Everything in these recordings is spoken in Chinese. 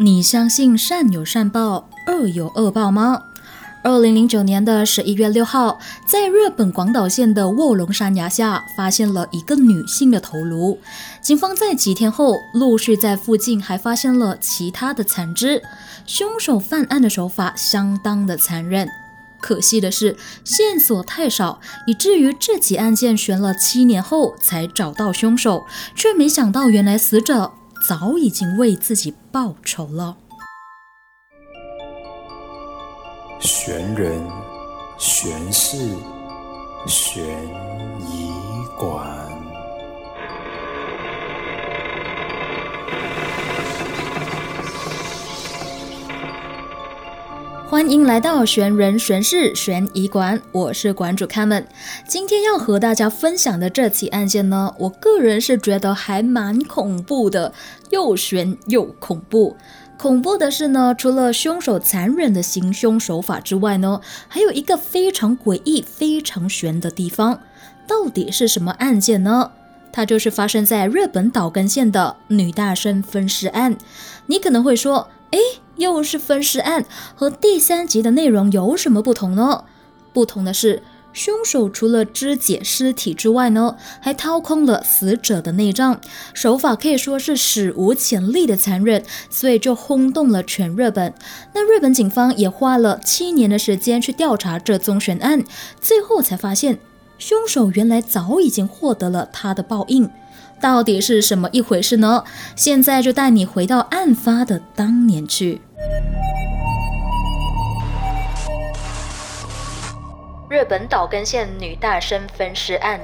你相信善有善报，恶有恶报吗？二零零九年的十一月六号，在日本广岛县的卧龙山崖下，发现了一个女性的头颅。警方在几天后，陆续在附近还发现了其他的残肢。凶手犯案的手法相当的残忍。可惜的是，线索太少，以至于这起案件悬了七年后才找到凶手，却没想到原来死者。早已经为自己报仇了。玄人、玄事、悬疑馆。欢迎来到玄人玄事悬疑馆，我是馆主卡门。今天要和大家分享的这起案件呢，我个人是觉得还蛮恐怖的，又悬又恐怖。恐怖的是呢，除了凶手残忍的行凶手法之外呢，还有一个非常诡异、非常悬的地方。到底是什么案件呢？它就是发生在日本岛根县的女大生分尸案。你可能会说，哎。又是分尸案，和第三集的内容有什么不同呢？不同的是，凶手除了肢解尸体之外呢，还掏空了死者的内脏，手法可以说是史无前例的残忍，所以就轰动了全日本。那日本警方也花了七年的时间去调查这宗悬案，最后才发现，凶手原来早已经获得了他的报应。到底是什么一回事呢？现在就带你回到案发的当年去。日本岛根县女大生分尸案。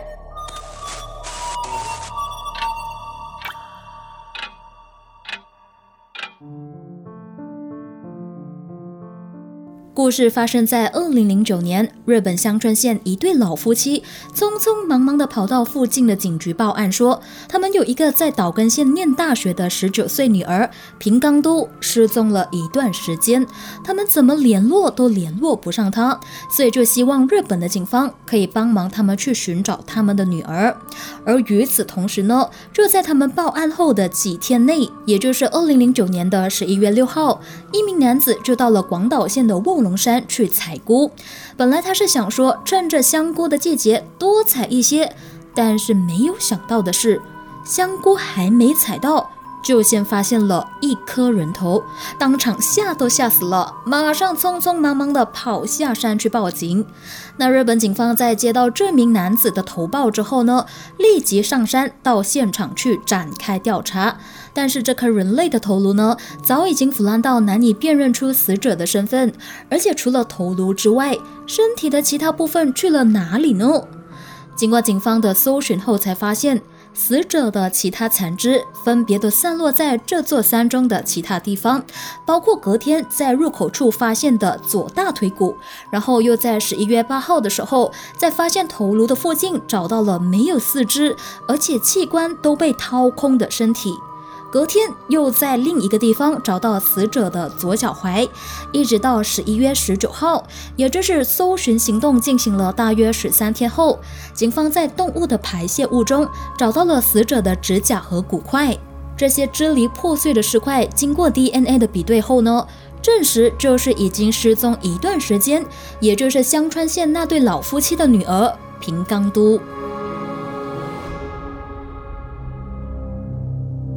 故事发生在二零零九年，日本香川县一对老夫妻匆匆忙忙地跑到附近的警局报案，说他们有一个在岛根县念大学的十九岁女儿平冈都失踪了一段时间，他们怎么联络都联络不上她，所以就希望日本的警方可以帮忙他们去寻找他们的女儿。而与此同时呢，就在他们报案后的几天内，也就是二零零九年的十一月六号，一名男子就到了广岛县的卧龙山去采菇，本来他是想说趁着香菇的季节多采一些，但是没有想到的是，香菇还没采到。就先发现了一颗人头，当场吓都吓死了，马上匆匆忙忙的跑下山去报警。那日本警方在接到这名男子的投报之后呢，立即上山到现场去展开调查。但是这颗人类的头颅呢，早已经腐烂到难以辨认出死者的身份，而且除了头颅之外，身体的其他部分去了哪里呢？经过警方的搜寻后，才发现。死者的其他残肢分别都散落在这座山中的其他地方，包括隔天在入口处发现的左大腿骨，然后又在十一月八号的时候，在发现头颅的附近找到了没有四肢，而且器官都被掏空的身体。隔天又在另一个地方找到死者的左脚踝，一直到十一月十九号，也就是搜寻行动进行了大约十三天后，警方在动物的排泄物中找到了死者的指甲和骨块。这些支离破碎的尸块经过 DNA 的比对后呢，证实就是已经失踪一段时间，也就是香川县那对老夫妻的女儿平冈都。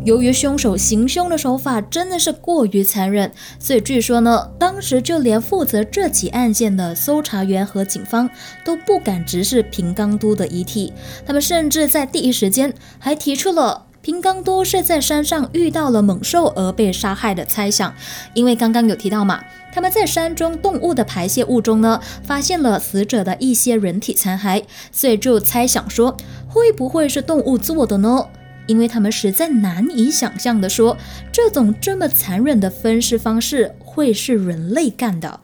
由于凶手行凶的手法真的是过于残忍，所以据说呢，当时就连负责这起案件的搜查员和警方都不敢直视平冈都的遗体。他们甚至在第一时间还提出了平冈都是在山上遇到了猛兽而被杀害的猜想。因为刚刚有提到嘛，他们在山中动物的排泄物中呢，发现了死者的一些人体残骸，所以就猜想说，会不会是动物做的呢？因为他们实在难以想象的说，这种这么残忍的分尸方式会是人类干的。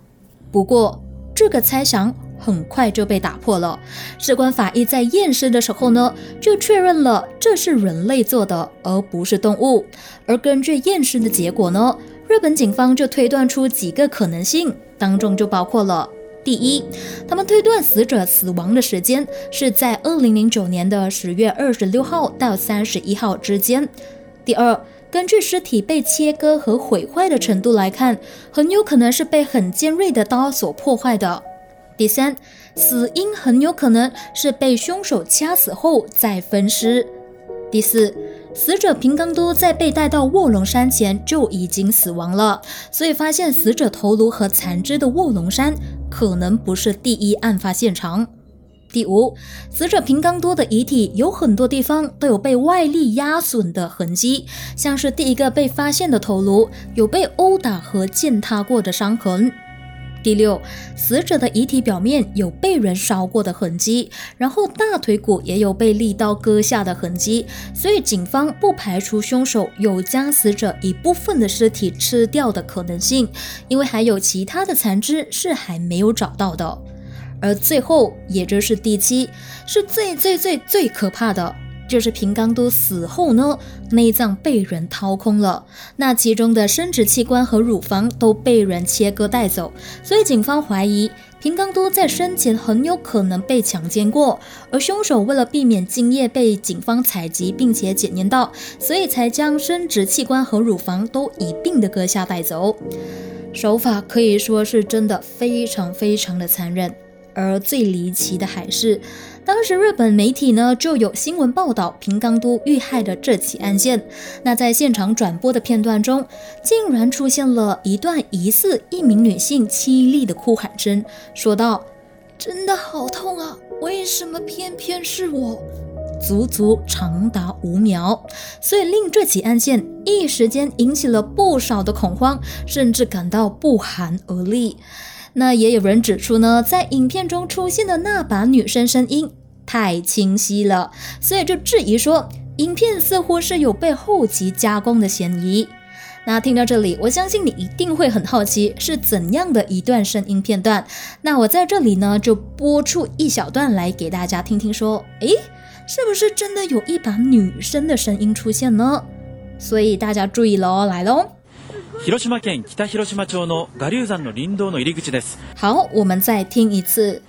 不过，这个猜想很快就被打破了。士官法医在验尸的时候呢，就确认了这是人类做的，而不是动物。而根据验尸的结果呢，日本警方就推断出几个可能性，当中就包括了。第一，他们推断死者死亡的时间是在二零零九年的十月二十六号到三十一号之间。第二，根据尸体被切割和毁坏的程度来看，很有可能是被很尖锐的刀所破坏的。第三，死因很有可能是被凶手掐死后再分尸。第四，死者平冈多在被带到卧龙山前就已经死亡了，所以发现死者头颅和残肢的卧龙山可能不是第一案发现场。第五，死者平冈多的遗体有很多地方都有被外力压损的痕迹，像是第一个被发现的头颅有被殴打和践踏过的伤痕。第六，死者的遗体表面有被人烧过的痕迹，然后大腿骨也有被利刀割下的痕迹，所以警方不排除凶手有将死者一部分的尸体吃掉的可能性，因为还有其他的残肢是还没有找到的。而最后，也就是第七，是最最最最可怕的。就是平冈都死后呢，内脏被人掏空了，那其中的生殖器官和乳房都被人切割带走，所以警方怀疑平冈都在生前很有可能被强奸过，而凶手为了避免精液被警方采集并且检验到，所以才将生殖器官和乳房都一并的割下带走，手法可以说是真的非常非常的残忍。而最离奇的还是，当时日本媒体呢就有新闻报道平冈都遇害的这起案件。那在现场转播的片段中，竟然出现了一段疑似一名女性凄厉的哭喊声，说道：“真的好痛啊！为什么偏偏是我？”足足长达五秒，所以令这起案件一时间引起了不少的恐慌，甚至感到不寒而栗。那也有人指出呢，在影片中出现的那把女生声音太清晰了，所以就质疑说，影片似乎是有被后期加工的嫌疑。那听到这里，我相信你一定会很好奇是怎样的一段声音片段。那我在这里呢，就播出一小段来给大家听听，说，诶，是不是真的有一把女生的声音出现呢？所以大家注意喽，来喽。広島県北広島町の我流山の林道の入り口です。好，我们再听一次。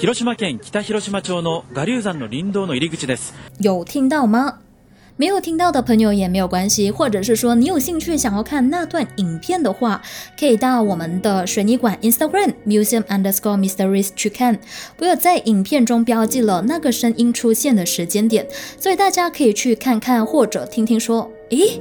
広島県北広島町の我流山の林道の入り口です。有听到吗？没有听到的朋友也没有关系，或者是说你有兴趣想要看那段影片的话，可以到我们的水泥馆 Instagram museum underscore mysteries 去看。我有在影片中标记了那个声音出现的时间点，所以大家可以去看看或者听听说，诶。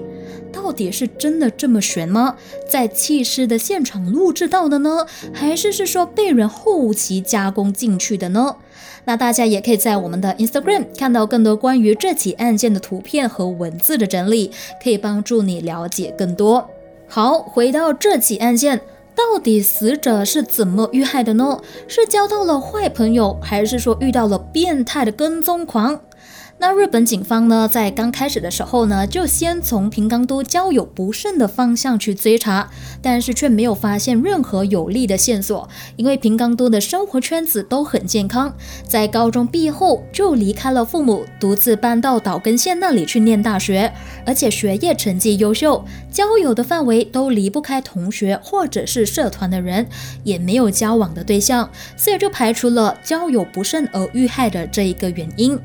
到底是真的这么悬吗？在弃尸的现场录制到的呢，还是是说被人后期加工进去的呢？那大家也可以在我们的 Instagram 看到更多关于这起案件的图片和文字的整理，可以帮助你了解更多。好，回到这起案件，到底死者是怎么遇害的呢？是交到了坏朋友，还是说遇到了变态的跟踪狂？那日本警方呢，在刚开始的时候呢，就先从平冈都交友不慎的方向去追查，但是却没有发现任何有利的线索。因为平冈都的生活圈子都很健康，在高中毕业后就离开了父母，独自搬到岛根县那里去念大学，而且学业成绩优秀，交友的范围都离不开同学或者是社团的人，也没有交往的对象，所以就排除了交友不慎而遇害的这一个原因。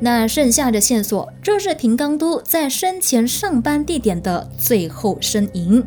那剩下的线索就是平冈都在生前上班地点的最后身影。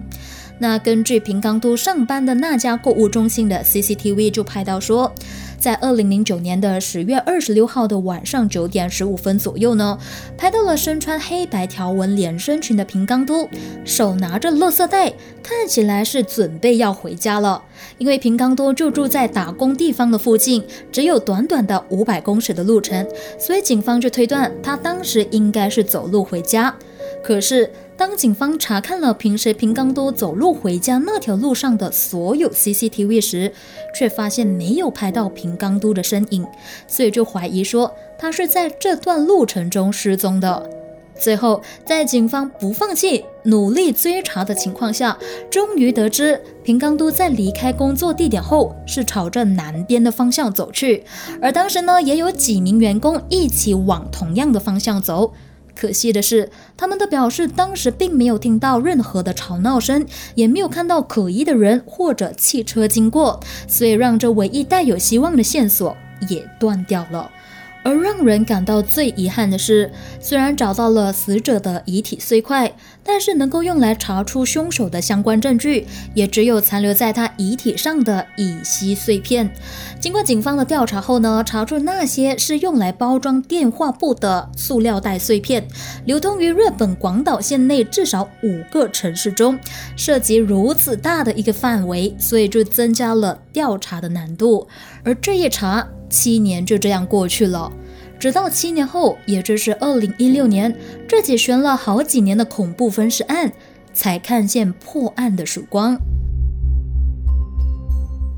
那根据平冈都上班的那家购物中心的 CCTV 就拍到说。在二零零九年的十月二十六号的晚上九点十五分左右呢，拍到了身穿黑白条纹连身裙的平冈都，手拿着垃圾袋，看起来是准备要回家了。因为平冈多就住在打工地方的附近，只有短短的五百公尺的路程，所以警方就推断他当时应该是走路回家。可是。当警方查看了平时平冈多走路回家那条路上的所有 CCTV 时，却发现没有拍到平冈多的身影，所以就怀疑说他是在这段路程中失踪的。最后，在警方不放弃、努力追查的情况下，终于得知平冈都在离开工作地点后是朝着南边的方向走去，而当时呢，也有几名员工一起往同样的方向走。可惜的是，他们的表示当时并没有听到任何的吵闹声，也没有看到可疑的人或者汽车经过，所以让这唯一带有希望的线索也断掉了。而让人感到最遗憾的是，虽然找到了死者的遗体碎块，但是能够用来查出凶手的相关证据，也只有残留在他遗体上的乙烯碎片。经过警方的调查后呢，查出那些是用来包装电话簿的塑料袋碎片，流通于日本广岛县内至少五个城市中，涉及如此大的一个范围，所以就增加了调查的难度。而这一查。七年就这样过去了，直到七年后，也就是二零一六年，这起悬了好几年的恐怖分尸案才看见破案的曙光。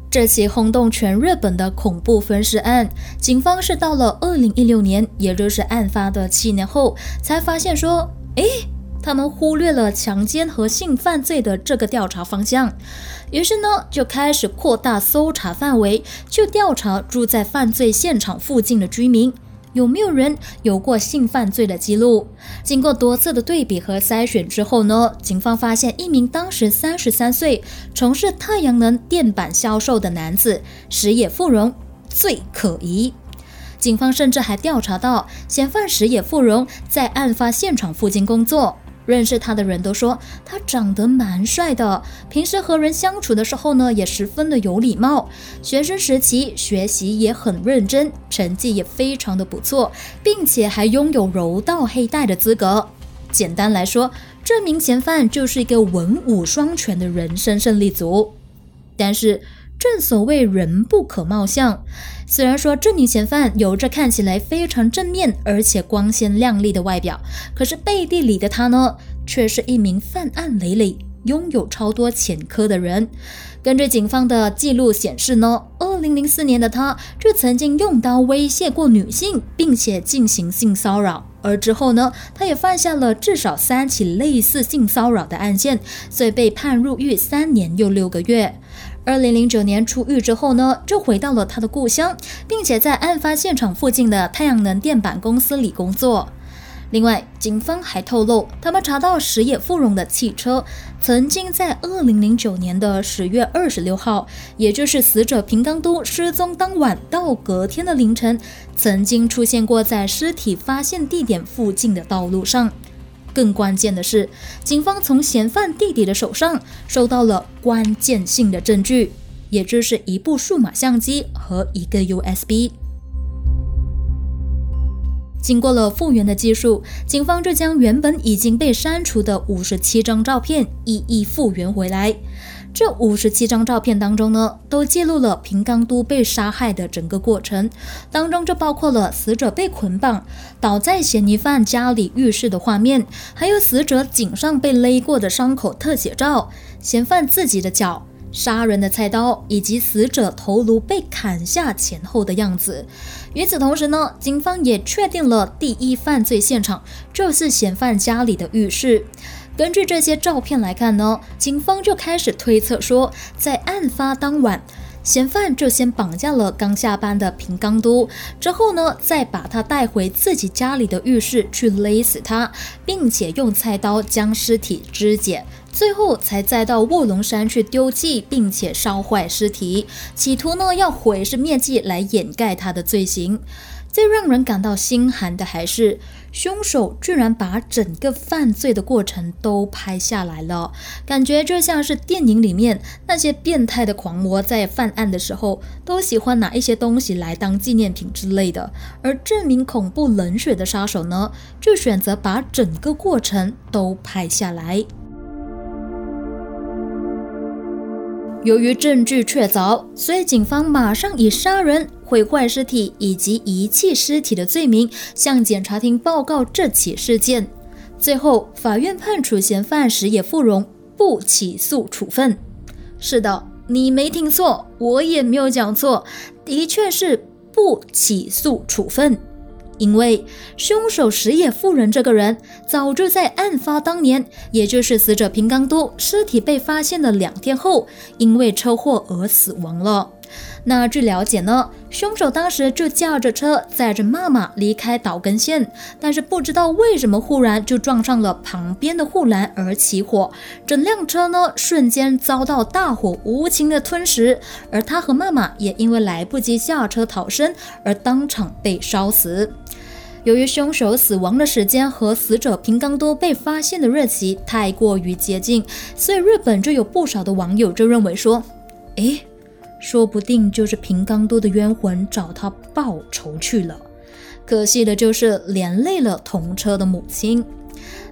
这起轰动全日本的恐怖分尸案，警方是到了二零一六年，也就是案发的七年后，才发现说，诶，他们忽略了强奸和性犯罪的这个调查方向。于是呢，就开始扩大搜查范围，去调查住在犯罪现场附近的居民有没有人有过性犯罪的记录。经过多次的对比和筛选之后呢，警方发现一名当时三十三岁、从事太阳能电板销售的男子石野富荣最可疑。警方甚至还调查到，嫌犯石野富荣在案发现场附近工作。认识他的人都说他长得蛮帅的，平时和人相处的时候呢，也十分的有礼貌。学生时期学习也很认真，成绩也非常的不错，并且还拥有柔道黑带的资格。简单来说，这名嫌犯就是一个文武双全的人生胜利组。但是。正所谓人不可貌相，虽然说这名嫌犯有着看起来非常正面而且光鲜亮丽的外表，可是背地里的他呢，却是一名犯案累累、拥有超多前科的人。根据警方的记录显示呢，二零零四年的他就曾经用刀威胁过女性，并且进行性骚扰，而之后呢，他也犯下了至少三起类似性骚扰的案件，所以被判入狱三年又六个月。二零零九年出狱之后呢，就回到了他的故乡，并且在案发现场附近的太阳能电板公司里工作。另外，警方还透露，他们查到石野富荣的汽车曾经在二零零九年的十月二十六号，也就是死者平冈都失踪当晚到隔天的凌晨，曾经出现过在尸体发现地点附近的道路上。更关键的是，警方从嫌犯弟弟的手上收到了关键性的证据，也就是一部数码相机和一个 USB。经过了复原的技术，警方就将原本已经被删除的五十七张照片一一复原回来。这五十七张照片当中呢，都记录了平冈都被杀害的整个过程，当中就包括了死者被捆绑倒在嫌疑犯家里浴室的画面，还有死者颈上被勒过的伤口特写照，嫌犯自己的脚、杀人的菜刀，以及死者头颅被砍下前后的样子。与此同时呢，警方也确定了第一犯罪现场就是嫌犯家里的浴室。根据这些照片来看呢，警方就开始推测说，在案发当晚，嫌犯就先绑架了刚下班的平冈都，之后呢，再把他带回自己家里的浴室去勒死他，并且用菜刀将尸体肢解，最后才再到卧龙山去丢弃，并且烧坏尸体，企图呢要毁尸灭迹来掩盖他的罪行。最让人感到心寒的还是，凶手居然把整个犯罪的过程都拍下来了，感觉就像是电影里面那些变态的狂魔在犯案的时候，都喜欢拿一些东西来当纪念品之类的。而这名恐怖冷血的杀手呢，就选择把整个过程都拍下来。由于证据确凿，所以警方马上以杀人、毁坏尸体以及遗弃尸体的罪名向检察厅报告这起事件。最后，法院判处嫌犯石野富荣不起诉处分。是的，你没听错，我也没有讲错，的确是不起诉处分。因为凶手石野富人这个人，早就在案发当年，也就是死者平冈都尸体被发现的两天后，因为车祸而死亡了。那据了解呢，凶手当时就驾着车载着妈妈离开岛根县，但是不知道为什么忽然就撞上了旁边的护栏而起火，整辆车呢瞬间遭到大火无情的吞食，而他和妈妈也因为来不及下车逃生而当场被烧死。由于凶手死亡的时间和死者平冈多被发现的日期太过于接近，所以日本就有不少的网友就认为说，诶。说不定就是平冈都的冤魂找他报仇去了，可惜的就是连累了同车的母亲。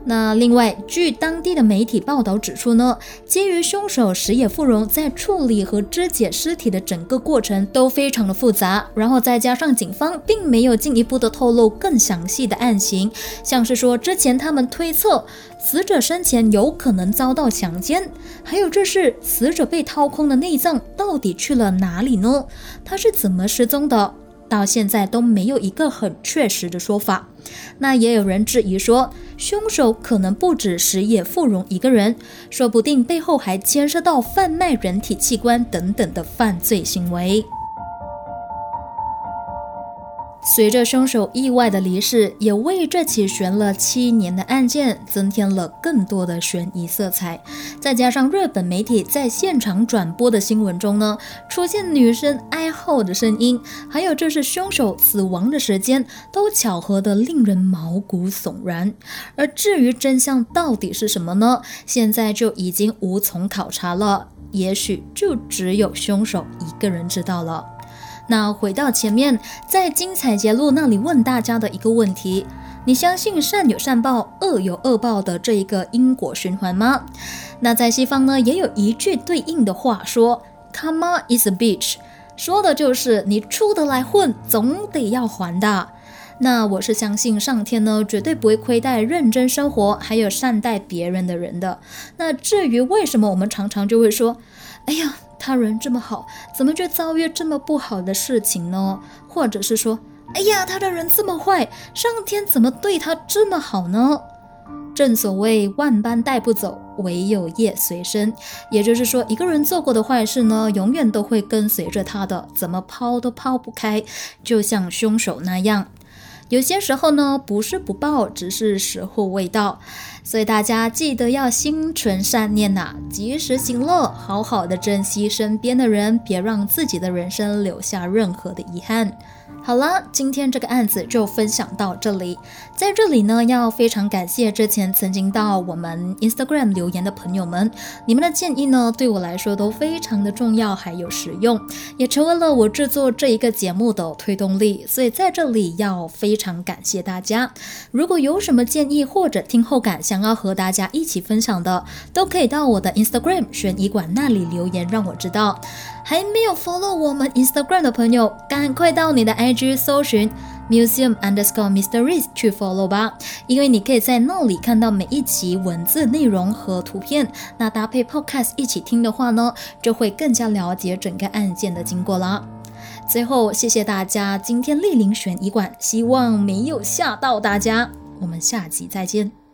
那另外，据当地的媒体报道指出呢，基于凶手石野富荣在处理和肢解尸体的整个过程都非常的复杂，然后再加上警方并没有进一步的透露更详细的案情，像是说之前他们推测死者生前有可能遭到强奸，还有这是死者被掏空的内脏到底去了哪里呢？他是怎么失踪的？到现在都没有一个很确实的说法。那也有人质疑说，凶手可能不止石野富荣一个人，说不定背后还牵涉到贩卖人体器官等等的犯罪行为。随着凶手意外的离世，也为这起悬了七年的案件增添了更多的悬疑色彩。再加上日本媒体在现场转播的新闻中呢，出现女生哀嚎的声音，还有就是凶手死亡的时间，都巧合的令人毛骨悚然。而至于真相到底是什么呢？现在就已经无从考察了，也许就只有凶手一个人知道了。那回到前面，在精彩节录那里问大家的一个问题：你相信善有善报，恶有恶报的这一个因果循环吗？那在西方呢，也有一句对应的话说：“Karma is a bitch”，说的就是你出得来混，总得要还的。那我是相信上天呢，绝对不会亏待认真生活还有善待别人的人的。那至于为什么我们常常就会说：“哎呀。”他人这么好，怎么就遭遇这么不好的事情呢？或者是说，哎呀，他的人这么坏，上天怎么对他这么好呢？正所谓万般带不走，唯有业随身。也就是说，一个人做过的坏事呢，永远都会跟随着他的，怎么抛都抛不开。就像凶手那样，有些时候呢，不是不报，只是时候未到。所以大家记得要心存善念呐，及时行乐，好好的珍惜身边的人，别让自己的人生留下任何的遗憾。好了，今天这个案子就分享到这里。在这里呢，要非常感谢之前曾经到我们 Instagram 留言的朋友们，你们的建议呢，对我来说都非常的重要，还有实用，也成为了我制作这一个节目的推动力。所以在这里要非常感谢大家。如果有什么建议或者听后感想要和大家一起分享的，都可以到我的 Instagram 悬疑馆那里留言，让我知道。还没有 follow 我们 Instagram 的朋友，赶快到你的 IG 搜寻 museum underscore mysteries 去 follow 吧，因为你可以在那里看到每一集文字内容和图片，那搭配 podcast 一起听的话呢，就会更加了解整个案件的经过啦。最后，谢谢大家今天莅临悬疑馆，希望没有吓到大家，我们下集再见。